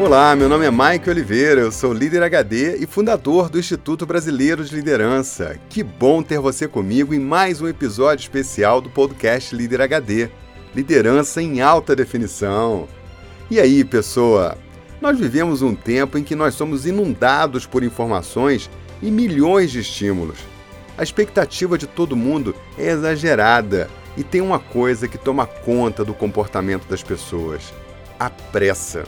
Olá, meu nome é Mike Oliveira, eu sou líder HD e fundador do Instituto Brasileiro de Liderança. Que bom ter você comigo em mais um episódio especial do podcast Líder HD Liderança em Alta Definição. E aí, pessoa? Nós vivemos um tempo em que nós somos inundados por informações e milhões de estímulos. A expectativa de todo mundo é exagerada e tem uma coisa que toma conta do comportamento das pessoas: a pressa.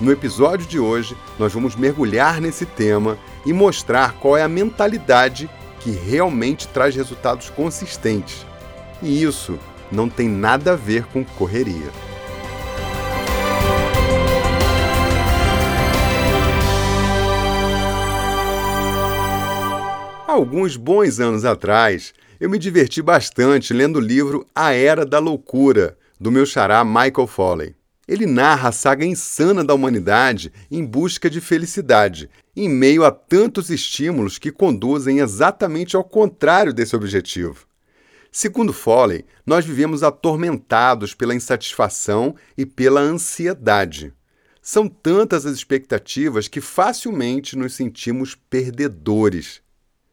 No episódio de hoje, nós vamos mergulhar nesse tema e mostrar qual é a mentalidade que realmente traz resultados consistentes. E isso não tem nada a ver com correria. Alguns bons anos atrás, eu me diverti bastante lendo o livro A Era da Loucura, do meu xará Michael Foley. Ele narra a saga insana da humanidade em busca de felicidade, em meio a tantos estímulos que conduzem exatamente ao contrário desse objetivo. Segundo Foley, nós vivemos atormentados pela insatisfação e pela ansiedade. São tantas as expectativas que facilmente nos sentimos perdedores.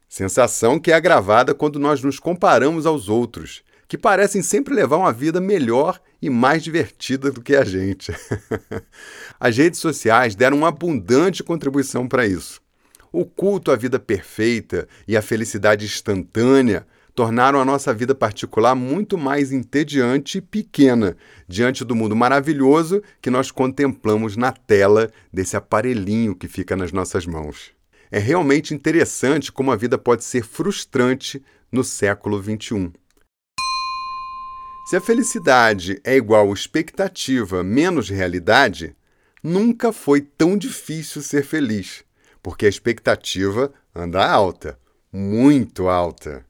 Sensação que é agravada quando nós nos comparamos aos outros que parecem sempre levar uma vida melhor e mais divertida do que a gente. As redes sociais deram uma abundante contribuição para isso. O culto à vida perfeita e à felicidade instantânea tornaram a nossa vida particular muito mais entediante e pequena diante do mundo maravilhoso que nós contemplamos na tela desse aparelhinho que fica nas nossas mãos. É realmente interessante como a vida pode ser frustrante no século XXI. Se a felicidade é igual expectativa menos realidade, nunca foi tão difícil ser feliz, porque a expectativa anda alta, muito alta.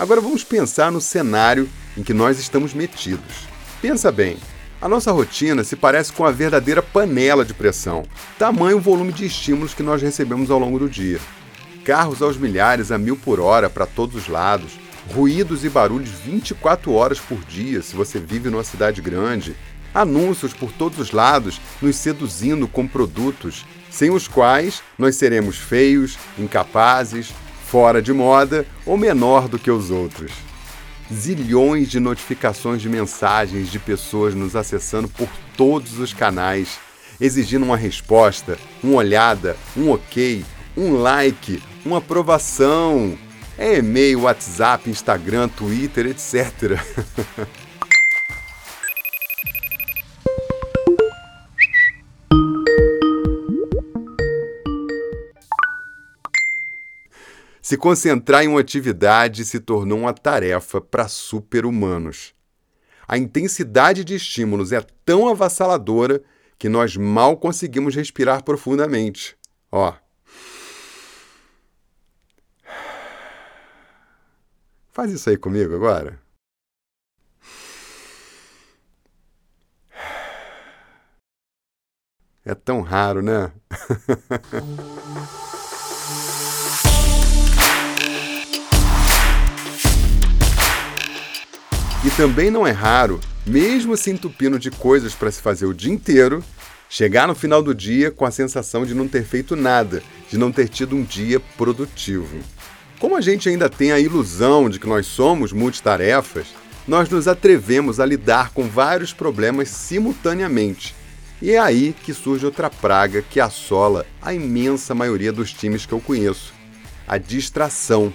Agora vamos pensar no cenário em que nós estamos metidos. Pensa bem, a nossa rotina se parece com a verdadeira panela de pressão, tamanho o volume de estímulos que nós recebemos ao longo do dia. Carros aos milhares a mil por hora para todos os lados, ruídos e barulhos 24 horas por dia se você vive numa cidade grande, anúncios por todos os lados nos seduzindo com produtos sem os quais nós seremos feios, incapazes, fora de moda ou menor do que os outros zilhões de notificações de mensagens de pessoas nos acessando por todos os canais, exigindo uma resposta, uma olhada, um ok, um like, uma aprovação. É e-mail, WhatsApp, Instagram, Twitter, etc. Se concentrar em uma atividade se tornou uma tarefa para super-humanos. A intensidade de estímulos é tão avassaladora que nós mal conseguimos respirar profundamente. Ó. Faz isso aí comigo agora. É tão raro, né? E também não é raro, mesmo se entupindo de coisas para se fazer o dia inteiro, chegar no final do dia com a sensação de não ter feito nada, de não ter tido um dia produtivo. Como a gente ainda tem a ilusão de que nós somos multitarefas, nós nos atrevemos a lidar com vários problemas simultaneamente. E é aí que surge outra praga que assola a imensa maioria dos times que eu conheço: a distração.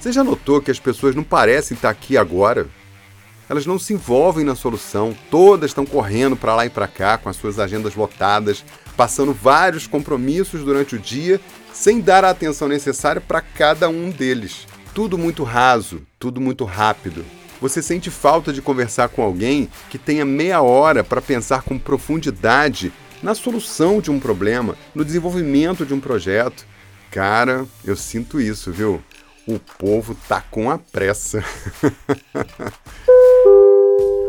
Você já notou que as pessoas não parecem estar aqui agora? Elas não se envolvem na solução, todas estão correndo para lá e para cá com as suas agendas lotadas, passando vários compromissos durante o dia, sem dar a atenção necessária para cada um deles. Tudo muito raso, tudo muito rápido. Você sente falta de conversar com alguém que tenha meia hora para pensar com profundidade na solução de um problema, no desenvolvimento de um projeto. Cara, eu sinto isso, viu? O povo tá com a pressa.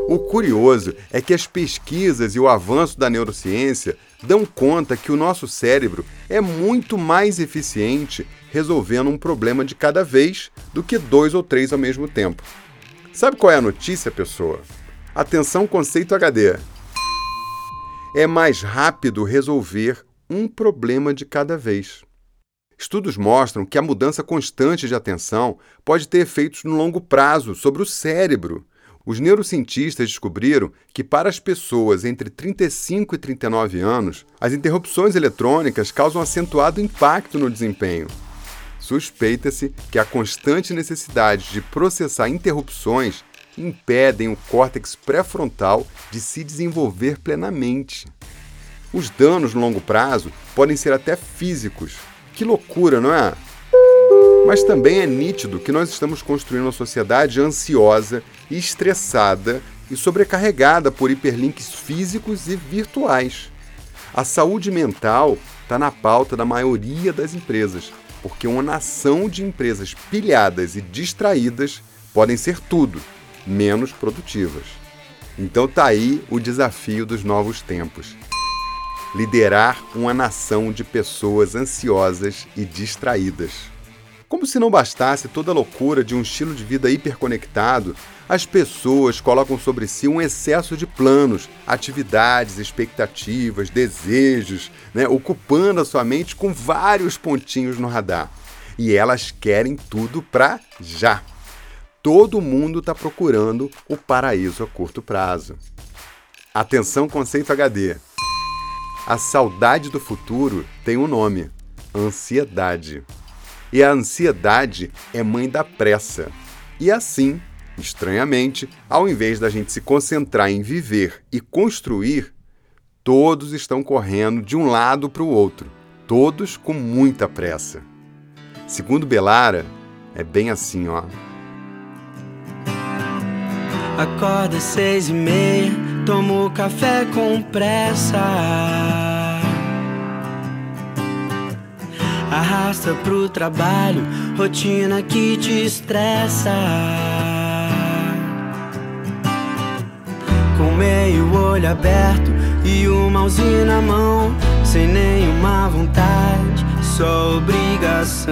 O curioso é que as pesquisas e o avanço da neurociência dão conta que o nosso cérebro é muito mais eficiente resolvendo um problema de cada vez do que dois ou três ao mesmo tempo. Sabe qual é a notícia, pessoa? Atenção, conceito HD. É mais rápido resolver um problema de cada vez. Estudos mostram que a mudança constante de atenção pode ter efeitos no longo prazo sobre o cérebro. Os neurocientistas descobriram que, para as pessoas entre 35 e 39 anos, as interrupções eletrônicas causam acentuado impacto no desempenho. Suspeita-se que a constante necessidade de processar interrupções impedem o córtex pré-frontal de se desenvolver plenamente. Os danos no longo prazo podem ser até físicos, que loucura, não é? Mas também é nítido que nós estamos construindo uma sociedade ansiosa, estressada e sobrecarregada por hiperlinks físicos e virtuais. A saúde mental está na pauta da maioria das empresas, porque uma nação de empresas pilhadas e distraídas podem ser tudo, menos produtivas. Então tá aí o desafio dos novos tempos liderar uma nação de pessoas ansiosas e distraídas. Como se não bastasse toda a loucura de um estilo de vida hiperconectado, as pessoas colocam sobre si um excesso de planos, atividades, expectativas, desejos, né, ocupando a sua mente com vários pontinhos no radar. E elas querem tudo para já. Todo mundo está procurando o paraíso a curto prazo. Atenção, conceito HD. A saudade do futuro tem um nome: ansiedade. E a ansiedade é mãe da pressa. E assim, estranhamente, ao invés da gente se concentrar em viver e construir, todos estão correndo de um lado para o outro, todos com muita pressa. Segundo Belara, é bem assim, ó. Acorda seis e meia, tomo café com pressa. Arrasta pro trabalho, rotina que te estressa. Com meio olho aberto e o mãozinho na mão, sem nenhuma vontade, só obrigação.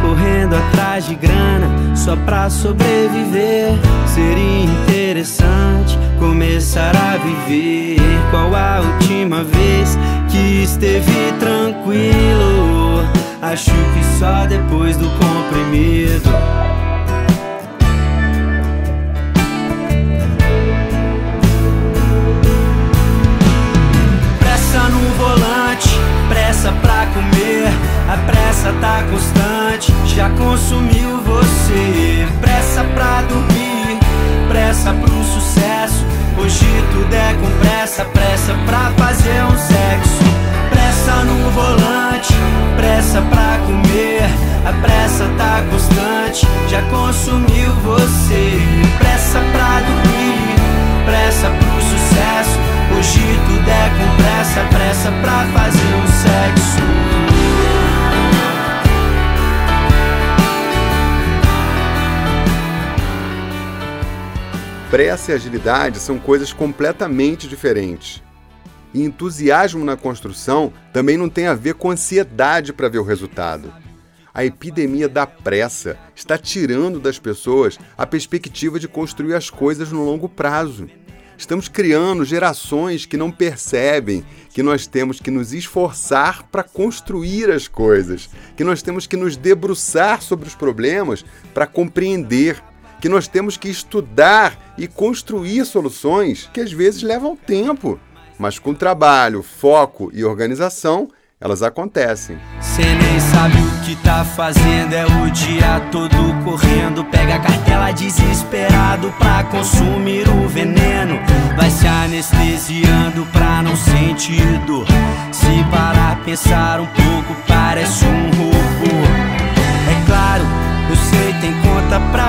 correndo atrás de grana só pra sobreviver. Seria interessante começar a viver. Qual a última vez que esteve tranquilo? Acho que só depois do comprimido. Pressa no volante, pressa pra comer. A pressa tá constante, já consumiu você. Pressa pra dormir, pressa pro sucesso. Hoje tudo é com pressa, pressa pra fazer um sexo. Pressa no volante, pressa pra comer. A pressa tá constante, já consumiu você. Pressa pra dormir, pressa pro sucesso. Hoje tudo é com pressa, pressa pra fazer um sexo. Pressa e agilidade são coisas completamente diferentes. E entusiasmo na construção também não tem a ver com ansiedade para ver o resultado. A epidemia da pressa está tirando das pessoas a perspectiva de construir as coisas no longo prazo. Estamos criando gerações que não percebem que nós temos que nos esforçar para construir as coisas, que nós temos que nos debruçar sobre os problemas para compreender que nós temos que estudar e construir soluções que às vezes levam tempo, mas com trabalho, foco e organização, elas acontecem. Cê nem sabe o que tá fazendo, é o dia todo correndo. Pega a cartela desesperado pra consumir o veneno. Vai se anestesiando pra não sentir dor. Se parar, pensar um pouco, parece um robô. É claro eu sei, tem conta pra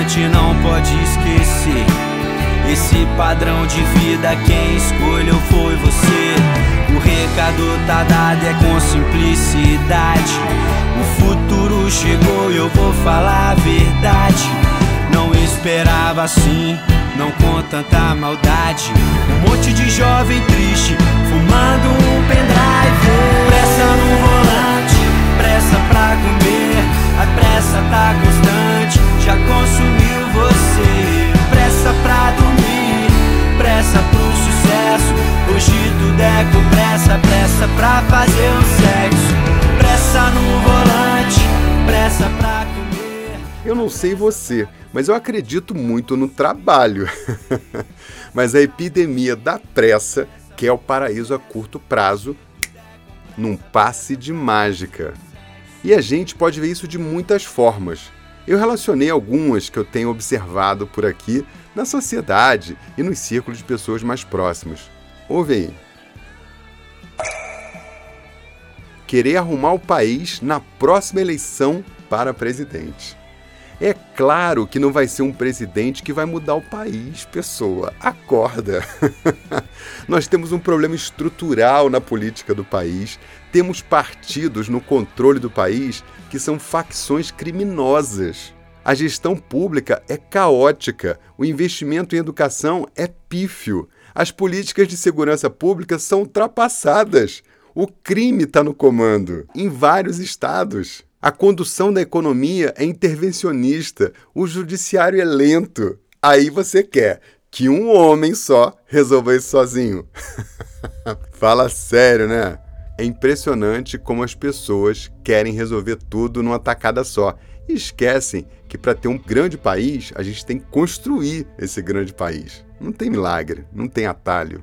importante, não pode esquecer. Esse padrão de vida, quem escolheu foi você. O recado tá dado, é com simplicidade. O futuro chegou e eu vou falar a verdade. Não esperava assim, não com tanta maldade. Um monte de jovem triste, fumando um pendrive. Pressa no volante, pressa pra comer. A pressa tá constante, já consumiu você. Pressa pra dormir, pressa pro sucesso. Hoje tudo é com pressa, pressa pra fazer um sexo. Pressa no volante, pressa pra comer. Eu não sei você, mas eu acredito muito no trabalho. mas a epidemia da pressa quer o paraíso a curto prazo num passe de mágica. E a gente pode ver isso de muitas formas. Eu relacionei algumas que eu tenho observado por aqui na sociedade e nos círculos de pessoas mais próximos. Ouve aí. Querer arrumar o país na próxima eleição para presidente. É claro que não vai ser um presidente que vai mudar o país, pessoa. Acorda! Nós temos um problema estrutural na política do país. Temos partidos no controle do país que são facções criminosas. A gestão pública é caótica, o investimento em educação é pífio, as políticas de segurança pública são ultrapassadas. O crime está no comando, em vários estados. A condução da economia é intervencionista, o judiciário é lento. Aí você quer que um homem só resolva isso sozinho. Fala sério, né? É impressionante como as pessoas querem resolver tudo numa tacada só e esquecem que para ter um grande país, a gente tem que construir esse grande país. Não tem milagre, não tem atalho.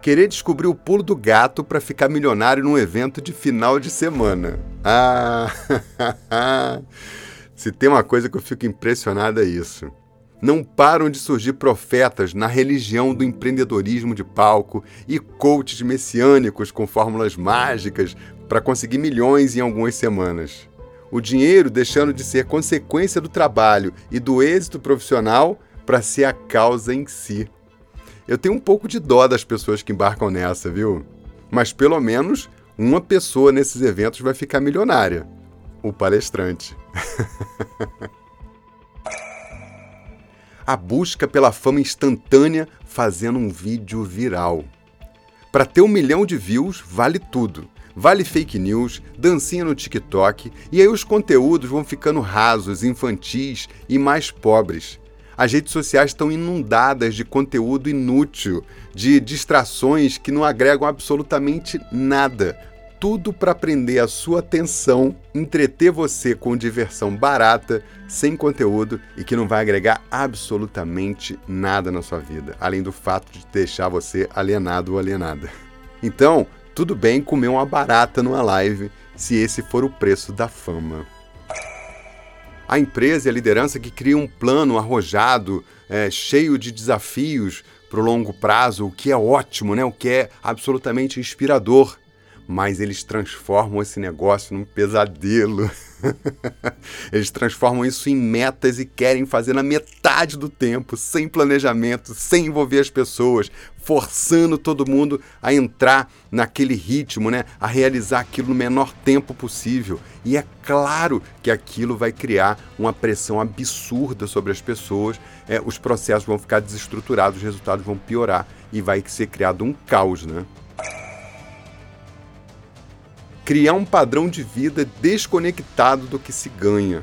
Querer descobrir o pulo do gato para ficar milionário num evento de final de semana. Ah! Se tem uma coisa que eu fico impressionado é isso. Não param de surgir profetas na religião do empreendedorismo de palco e coaches messiânicos com fórmulas mágicas para conseguir milhões em algumas semanas. O dinheiro deixando de ser consequência do trabalho e do êxito profissional para ser a causa em si. Eu tenho um pouco de dó das pessoas que embarcam nessa, viu? Mas pelo menos uma pessoa nesses eventos vai ficar milionária: o palestrante. a busca pela fama instantânea fazendo um vídeo viral. Para ter um milhão de views, vale tudo. Vale fake news, dancinha no TikTok, e aí os conteúdos vão ficando rasos, infantis e mais pobres. As redes sociais estão inundadas de conteúdo inútil, de distrações que não agregam absolutamente nada. Tudo para prender a sua atenção, entreter você com diversão barata, sem conteúdo e que não vai agregar absolutamente nada na sua vida, além do fato de deixar você alienado ou alienada. Então, tudo bem comer uma barata numa live se esse for o preço da fama a empresa e a liderança que cria um plano arrojado, é, cheio de desafios para o longo prazo, o que é ótimo, né? o que é absolutamente inspirador. Mas eles transformam esse negócio num pesadelo. Eles transformam isso em metas e querem fazer na metade do tempo, sem planejamento, sem envolver as pessoas, forçando todo mundo a entrar naquele ritmo, né? A realizar aquilo no menor tempo possível. E é claro que aquilo vai criar uma pressão absurda sobre as pessoas. É, os processos vão ficar desestruturados, os resultados vão piorar e vai ser criado um caos, né? Criar um padrão de vida desconectado do que se ganha.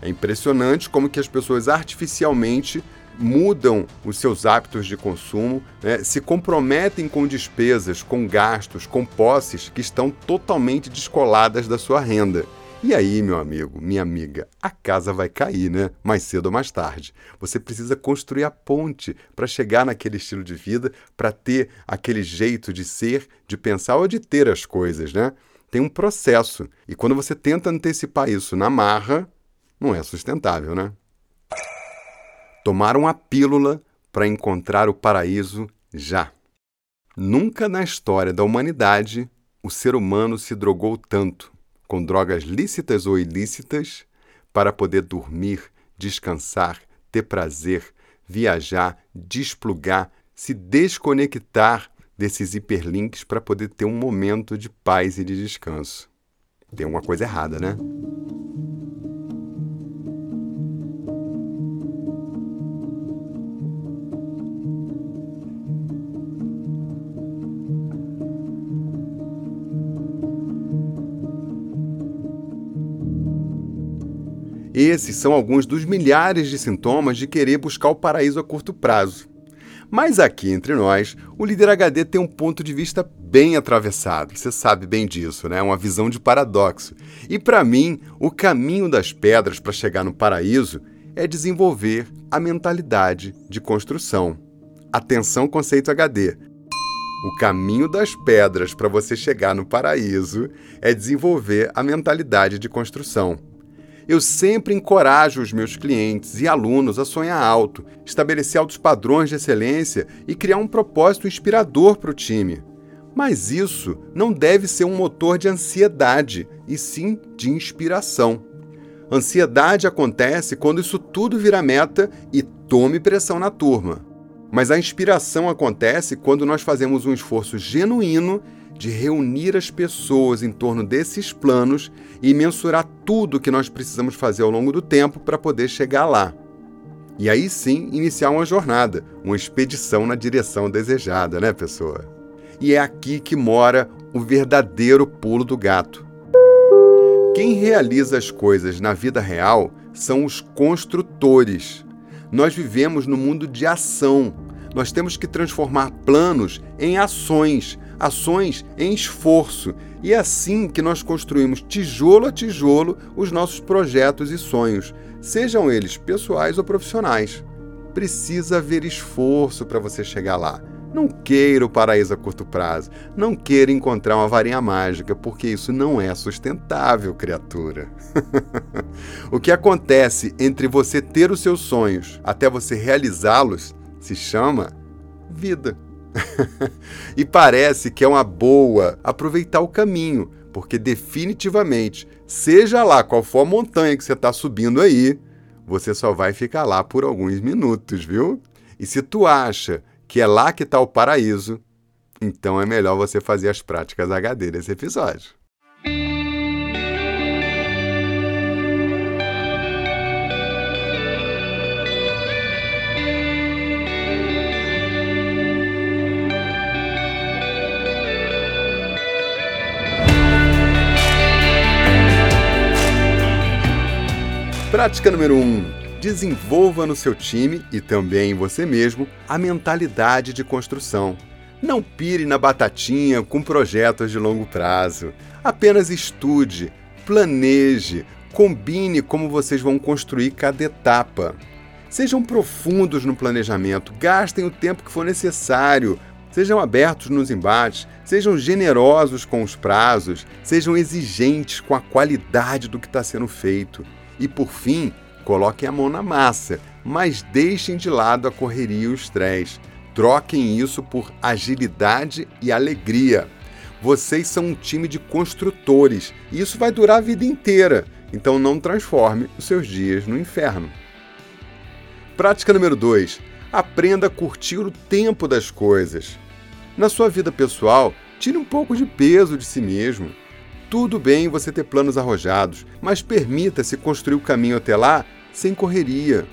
É impressionante como que as pessoas artificialmente mudam os seus hábitos de consumo, né, se comprometem com despesas, com gastos, com posses que estão totalmente descoladas da sua renda. E aí, meu amigo, minha amiga, a casa vai cair, né? Mais cedo ou mais tarde. Você precisa construir a ponte para chegar naquele estilo de vida, para ter aquele jeito de ser, de pensar ou de ter as coisas, né? Tem um processo. E quando você tenta antecipar isso na marra, não é sustentável, né? Tomaram a pílula para encontrar o paraíso já. Nunca na história da humanidade o ser humano se drogou tanto com drogas lícitas ou ilícitas para poder dormir, descansar, ter prazer, viajar, desplugar, se desconectar desses hiperlinks para poder ter um momento de paz e de descanso. Tem alguma coisa errada, né? Esses são alguns dos milhares de sintomas de querer buscar o paraíso a curto prazo. Mas aqui entre nós, o líder HD tem um ponto de vista bem atravessado. Você sabe bem disso, né? Uma visão de paradoxo. E para mim, o caminho das pedras para chegar no paraíso é desenvolver a mentalidade de construção. Atenção, conceito HD. O caminho das pedras para você chegar no paraíso é desenvolver a mentalidade de construção. Eu sempre encorajo os meus clientes e alunos a sonhar alto, estabelecer altos padrões de excelência e criar um propósito inspirador para o time. Mas isso não deve ser um motor de ansiedade, e sim de inspiração. Ansiedade acontece quando isso tudo vira meta e tome pressão na turma. Mas a inspiração acontece quando nós fazemos um esforço genuíno de reunir as pessoas em torno desses planos e mensurar tudo que nós precisamos fazer ao longo do tempo para poder chegar lá. E aí sim iniciar uma jornada, uma expedição na direção desejada, né, pessoa? E é aqui que mora o verdadeiro pulo do gato. Quem realiza as coisas na vida real são os construtores. Nós vivemos no mundo de ação. Nós temos que transformar planos em ações ações em esforço, e é assim que nós construímos tijolo a tijolo os nossos projetos e sonhos, sejam eles pessoais ou profissionais. Precisa haver esforço para você chegar lá. Não queira o paraíso a curto prazo. Não queira encontrar uma varinha mágica, porque isso não é sustentável, criatura. o que acontece entre você ter os seus sonhos até você realizá-los se chama vida. e parece que é uma boa aproveitar o caminho, porque definitivamente, seja lá qual for a montanha que você está subindo aí, você só vai ficar lá por alguns minutos, viu? E se tu acha que é lá que está o paraíso, então é melhor você fazer as práticas HD desse episódio. Prática número 1. Um, desenvolva no seu time e também em você mesmo a mentalidade de construção. Não pire na batatinha com projetos de longo prazo. Apenas estude, planeje, combine como vocês vão construir cada etapa. Sejam profundos no planejamento, gastem o tempo que for necessário, sejam abertos nos embates, sejam generosos com os prazos, sejam exigentes com a qualidade do que está sendo feito. E por fim, coloquem a mão na massa, mas deixem de lado a correria e o estresse. Troquem isso por agilidade e alegria. Vocês são um time de construtores e isso vai durar a vida inteira, então não transforme os seus dias no inferno. Prática número 2. Aprenda a curtir o tempo das coisas. Na sua vida pessoal, tire um pouco de peso de si mesmo. Tudo bem você ter planos arrojados, mas permita-se construir o caminho até lá sem correria.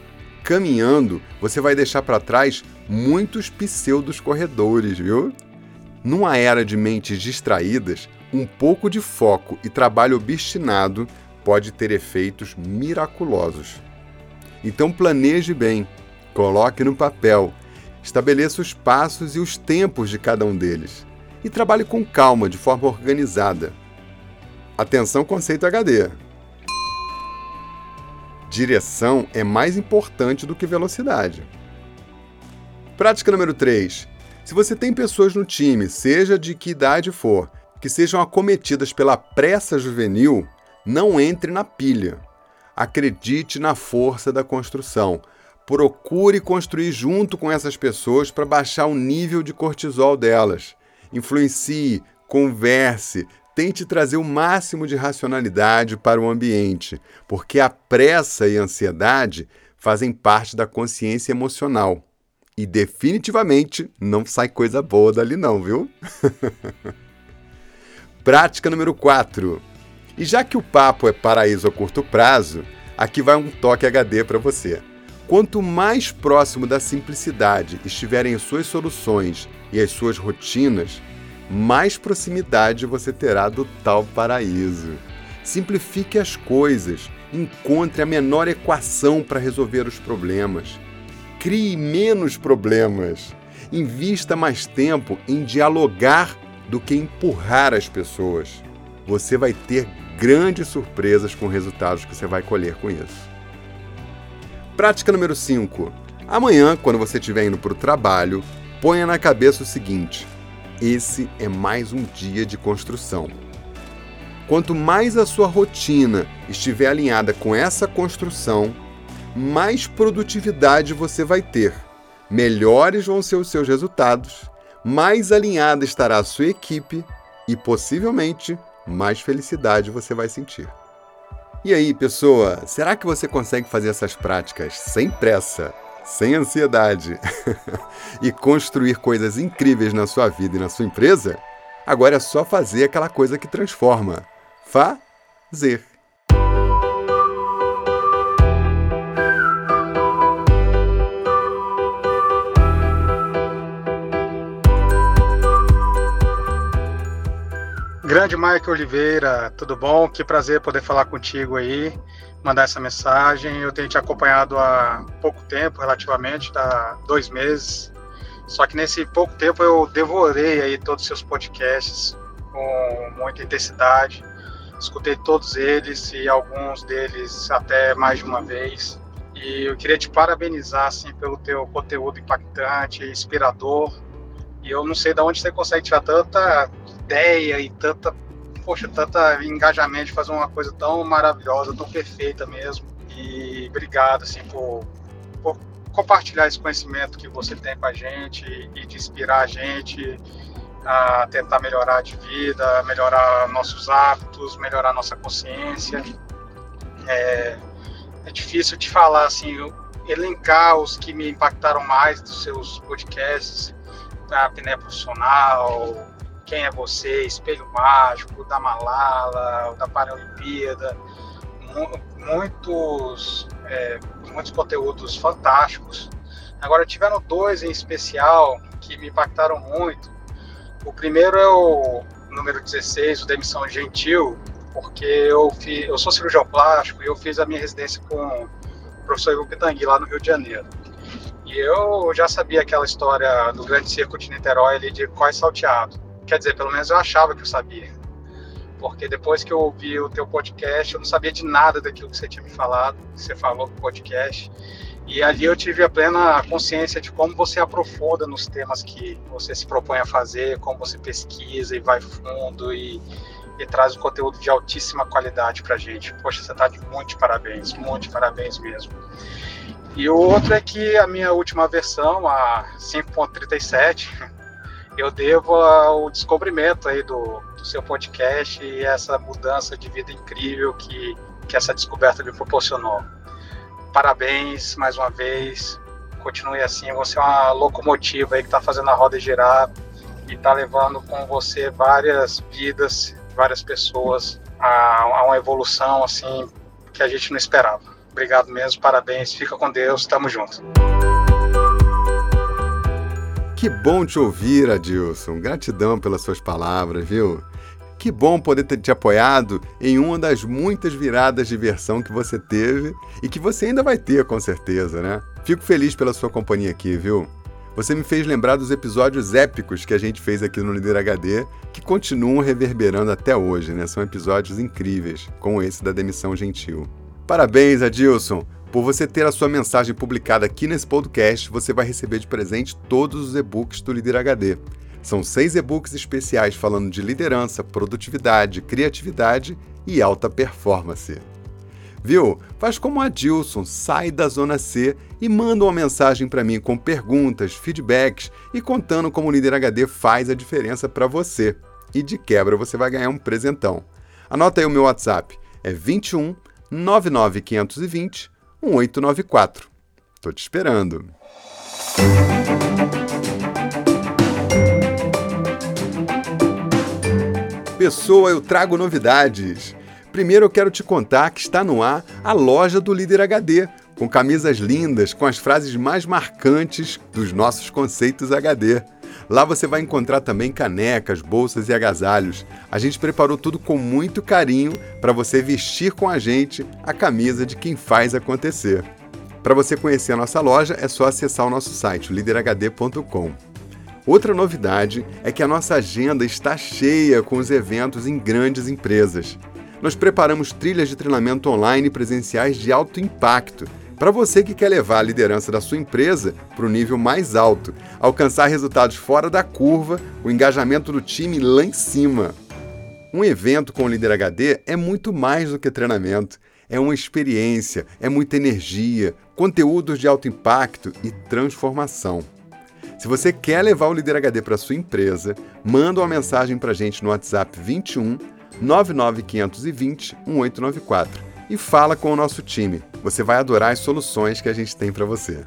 Caminhando, você vai deixar para trás muitos pseudos corredores, viu? Numa era de mentes distraídas, um pouco de foco e trabalho obstinado pode ter efeitos miraculosos. Então planeje bem, coloque no papel, estabeleça os passos e os tempos de cada um deles e trabalhe com calma, de forma organizada. Atenção, conceito HD. Direção é mais importante do que velocidade. Prática número 3. Se você tem pessoas no time, seja de que idade for, que sejam acometidas pela pressa juvenil, não entre na pilha. Acredite na força da construção. Procure construir junto com essas pessoas para baixar o nível de cortisol delas. Influencie, converse, tente trazer o máximo de racionalidade para o ambiente, porque a pressa e a ansiedade fazem parte da consciência emocional. E definitivamente não sai coisa boa dali não, viu? Prática número 4. E já que o papo é paraíso a curto prazo, aqui vai um toque HD para você. Quanto mais próximo da simplicidade estiverem as suas soluções e as suas rotinas, mais proximidade você terá do tal paraíso. Simplifique as coisas, encontre a menor equação para resolver os problemas. Crie menos problemas. Invista mais tempo em dialogar do que empurrar as pessoas. Você vai ter grandes surpresas com resultados que você vai colher com isso. Prática número 5. Amanhã, quando você estiver indo para o trabalho, ponha na cabeça o seguinte: esse é mais um dia de construção. Quanto mais a sua rotina estiver alinhada com essa construção, mais produtividade você vai ter, melhores vão ser os seus resultados, mais alinhada estará a sua equipe e possivelmente mais felicidade você vai sentir. E aí, pessoa, será que você consegue fazer essas práticas sem pressa, sem ansiedade e construir coisas incríveis na sua vida e na sua empresa? Agora é só fazer aquela coisa que transforma fazer. Grande Michael Oliveira, tudo bom? Que prazer poder falar contigo aí, mandar essa mensagem. Eu tenho te acompanhado há pouco tempo, relativamente, há dois meses. Só que nesse pouco tempo eu devorei aí todos os seus podcasts com muita intensidade escutei todos eles e alguns deles até mais de uma vez. E eu queria te parabenizar assim pelo teu conteúdo impactante, inspirador. E eu não sei de onde você consegue tirar tanta ideia e tanta, poxa, tanta engajamento de fazer uma coisa tão maravilhosa, tão perfeita mesmo. E obrigado assim por, por compartilhar esse conhecimento que você tem com a gente e de inspirar a gente a tentar melhorar de vida, melhorar nossos hábitos, melhorar nossa consciência. É, é difícil de falar assim, elencar os que me impactaram mais dos seus podcasts, da apneia profissional, quem é você, Espelho Mágico, da Malala, da Paralimpíada, muitos, é, muitos conteúdos fantásticos. Agora tiveram dois em especial que me impactaram muito. O primeiro é o número 16, o Demissão Gentil, porque eu, fiz, eu sou cirurgião plástico e eu fiz a minha residência com o professor Ivo Pitangui lá no Rio de Janeiro. E eu já sabia aquela história do grande circo de Niterói ali de quais salteado. Quer dizer, pelo menos eu achava que eu sabia. Porque depois que eu ouvi o teu podcast, eu não sabia de nada daquilo que você tinha me falado, que você falou no podcast. E ali eu tive a plena consciência de como você aprofunda nos temas que você se propõe a fazer, como você pesquisa e vai fundo e, e traz um conteúdo de altíssima qualidade para gente. Poxa, você está de muito parabéns, muito parabéns mesmo. E o outro é que a minha última versão, a 5.37, eu devo ao descobrimento aí do, do seu podcast e essa mudança de vida incrível que, que essa descoberta me proporcionou parabéns mais uma vez. Continue assim, você é uma locomotiva aí que está fazendo a roda girar e está levando com você várias vidas, várias pessoas a, a uma evolução assim que a gente não esperava. Obrigado mesmo, parabéns, fica com Deus, tamo junto. Que bom te ouvir, Adilson. Gratidão pelas suas palavras, viu? Que bom poder ter te apoiado em uma das muitas viradas de versão que você teve e que você ainda vai ter, com certeza, né? Fico feliz pela sua companhia aqui, viu? Você me fez lembrar dos episódios épicos que a gente fez aqui no Líder HD, que continuam reverberando até hoje, né? São episódios incríveis, como esse da demissão gentil. Parabéns, Adilson! Por você ter a sua mensagem publicada aqui nesse podcast, você vai receber de presente todos os e-books do Líder HD. São seis e-books especiais falando de liderança, produtividade, criatividade e alta performance. Viu? Faz como a Dilson, sai da zona C e manda uma mensagem para mim com perguntas, feedbacks e contando como o Líder HD faz a diferença para você. E de quebra você vai ganhar um presentão. Anota aí o meu WhatsApp, é 21 99520 um 894. Tô te esperando. Pessoa, eu trago novidades. Primeiro eu quero te contar que está no ar a loja do Líder HD, com camisas lindas com as frases mais marcantes dos nossos conceitos HD. Lá você vai encontrar também canecas, bolsas e agasalhos. A gente preparou tudo com muito carinho para você vestir com a gente a camisa de quem faz acontecer. Para você conhecer a nossa loja, é só acessar o nosso site, liderhd.com. Outra novidade é que a nossa agenda está cheia com os eventos em grandes empresas. Nós preparamos trilhas de treinamento online presenciais de alto impacto para você que quer levar a liderança da sua empresa para o nível mais alto, alcançar resultados fora da curva, o engajamento do time lá em cima. Um evento com o Líder HD é muito mais do que treinamento. É uma experiência, é muita energia, conteúdos de alto impacto e transformação. Se você quer levar o Líder HD para sua empresa, manda uma mensagem para a gente no WhatsApp 21 99520 1894 e fala com o nosso time. Você vai adorar as soluções que a gente tem para você.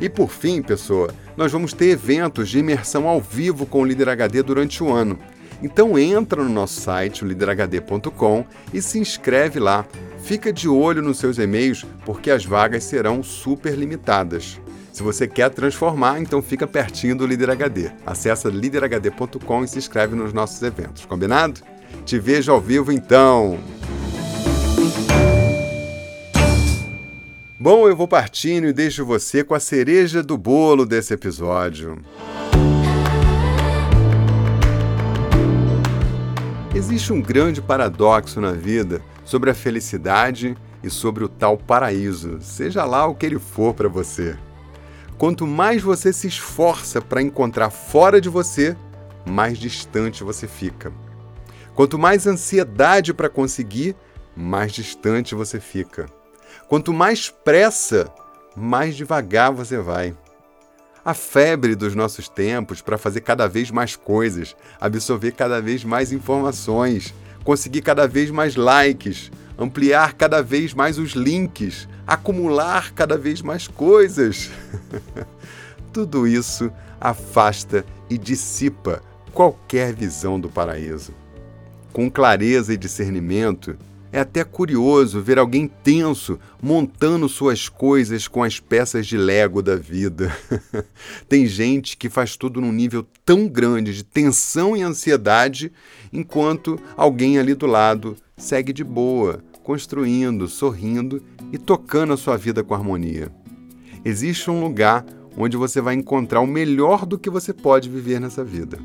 E por fim, pessoa, nós vamos ter eventos de imersão ao vivo com o Líder HD durante o ano. Então entra no nosso site, liderhd.com, e se inscreve lá. Fica de olho nos seus e-mails, porque as vagas serão super limitadas. Se você quer transformar, então fica pertinho do Líder HD. Acesse liderhd.com e se inscreve nos nossos eventos, combinado? Te vejo ao vivo então! Bom, eu vou partindo e deixo você com a cereja do bolo desse episódio. Existe um grande paradoxo na vida sobre a felicidade e sobre o tal paraíso, seja lá o que ele for para você. Quanto mais você se esforça para encontrar fora de você, mais distante você fica. Quanto mais ansiedade para conseguir, mais distante você fica. Quanto mais pressa, mais devagar você vai. A febre dos nossos tempos para fazer cada vez mais coisas, absorver cada vez mais informações, conseguir cada vez mais likes, ampliar cada vez mais os links, acumular cada vez mais coisas. Tudo isso afasta e dissipa qualquer visão do paraíso. Com clareza e discernimento, é até curioso ver alguém tenso montando suas coisas com as peças de Lego da vida. Tem gente que faz tudo num nível tão grande de tensão e ansiedade, enquanto alguém ali do lado segue de boa, construindo, sorrindo e tocando a sua vida com harmonia. Existe um lugar onde você vai encontrar o melhor do que você pode viver nessa vida.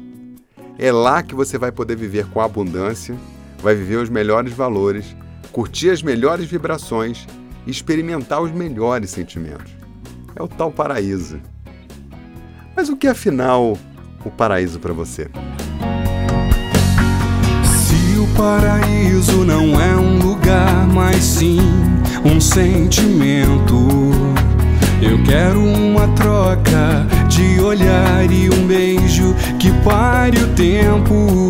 É lá que você vai poder viver com abundância vai viver os melhores valores, curtir as melhores vibrações e experimentar os melhores sentimentos. É o tal paraíso. Mas o que é afinal o paraíso para você? Se o paraíso não é um lugar, mas sim um sentimento. Eu quero uma troca de olhar e um beijo que pare o tempo.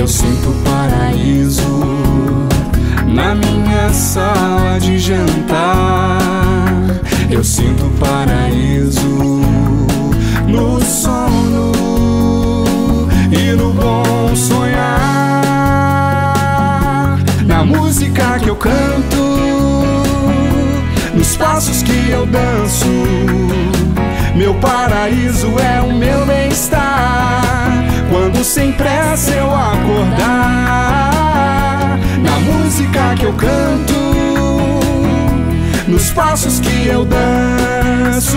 Eu sinto paraíso na minha sala de jantar. Eu sinto paraíso no sono e no bom sonhar. Na música que eu canto, nos passos que eu danço. Meu paraíso é o meu bem-estar quando sem pressa eu acordar. Na música que eu canto Nos passos que eu danço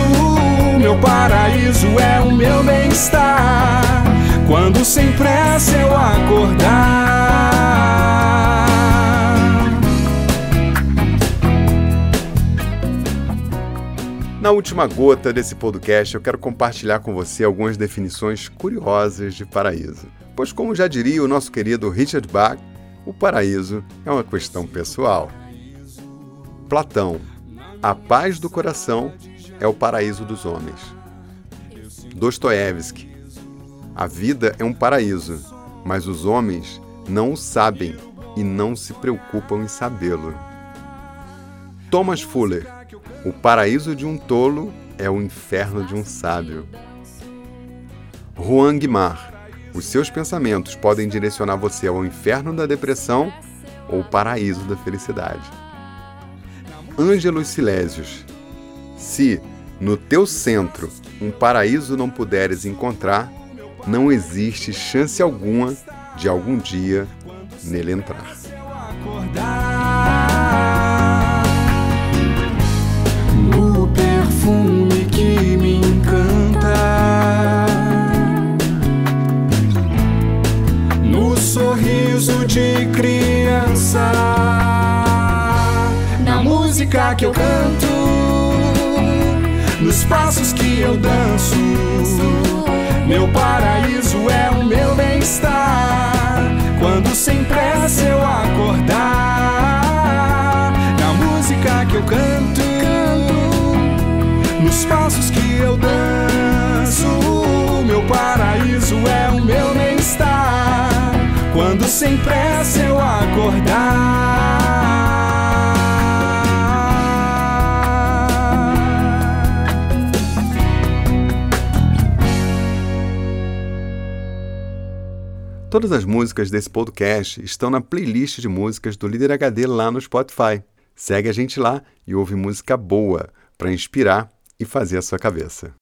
Meu paraíso é o meu bem-estar. Quando sem pressa eu acordar Na última gota desse podcast, eu quero compartilhar com você algumas definições curiosas de paraíso. Pois, como já diria o nosso querido Richard Bach, o paraíso é uma questão pessoal. Platão, a paz do coração é o paraíso dos homens. Dostoiévski, a vida é um paraíso, mas os homens não o sabem e não se preocupam em sabê-lo. Thomas Fuller, o paraíso de um tolo é o inferno de um sábio. Juan Guimar. Os seus pensamentos podem direcionar você ao inferno da depressão ou paraíso da felicidade. Ângelos Silésios. Se no teu centro um paraíso não puderes encontrar, não existe chance alguma de algum dia nele entrar. Sorriso de criança, na música que eu canto, nos passos que eu danço. Meu paraíso é o meu bem-estar. Quando sem pressa eu acordar, na música que eu canto, nos passos que eu danço, meu paraíso é o meu bem-estar. Quando sem pressa eu acordar. Todas as músicas desse podcast estão na playlist de músicas do Líder HD lá no Spotify. Segue a gente lá e ouve música boa para inspirar e fazer a sua cabeça.